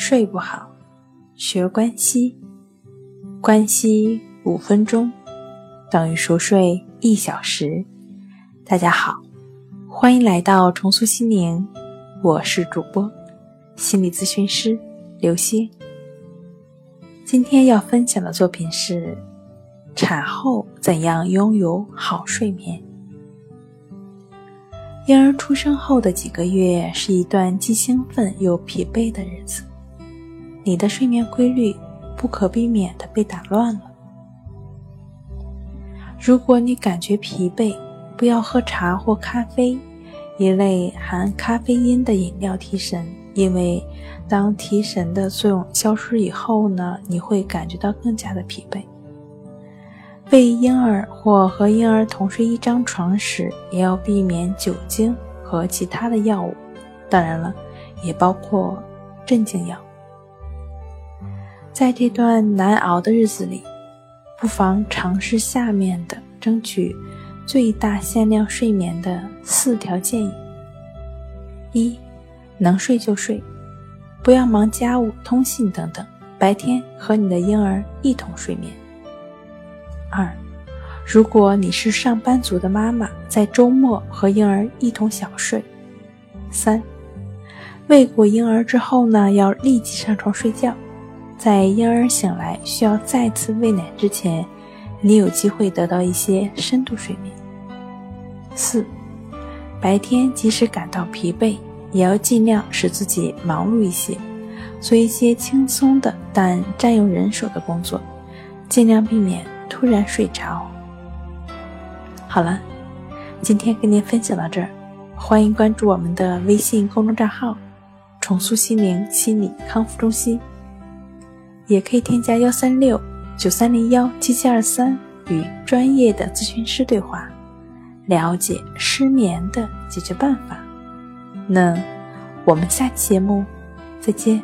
睡不好，学关西，关西五分钟等于熟睡一小时。大家好，欢迎来到重塑心灵，我是主播心理咨询师刘星。今天要分享的作品是产后怎样拥有好睡眠。婴儿出生后的几个月是一段既兴奋又疲惫的日子。你的睡眠规律不可避免的被打乱了。如果你感觉疲惫，不要喝茶或咖啡一类含咖啡因的饮料提神，因为当提神的作用消失以后呢，你会感觉到更加的疲惫。喂婴儿或和婴儿同睡一张床时，也要避免酒精和其他的药物，当然了，也包括镇静药。在这段难熬的日子里，不妨尝试下面的争取最大限量睡眠的四条建议：一、能睡就睡，不要忙家务、通信等等，白天和你的婴儿一同睡眠；二、如果你是上班族的妈妈，在周末和婴儿一同小睡；三、喂过婴儿之后呢，要立即上床睡觉。在婴儿醒来需要再次喂奶之前，你有机会得到一些深度睡眠。四，白天即使感到疲惫，也要尽量使自己忙碌一些，做一些轻松的但占用人手的工作，尽量避免突然睡着。好了，今天跟您分享到这儿，欢迎关注我们的微信公众账号“重塑心灵心理康复中心”。也可以添加幺三六九三零幺七七二三与专业的咨询师对话，了解失眠的解决办法。那我们下期节目再见。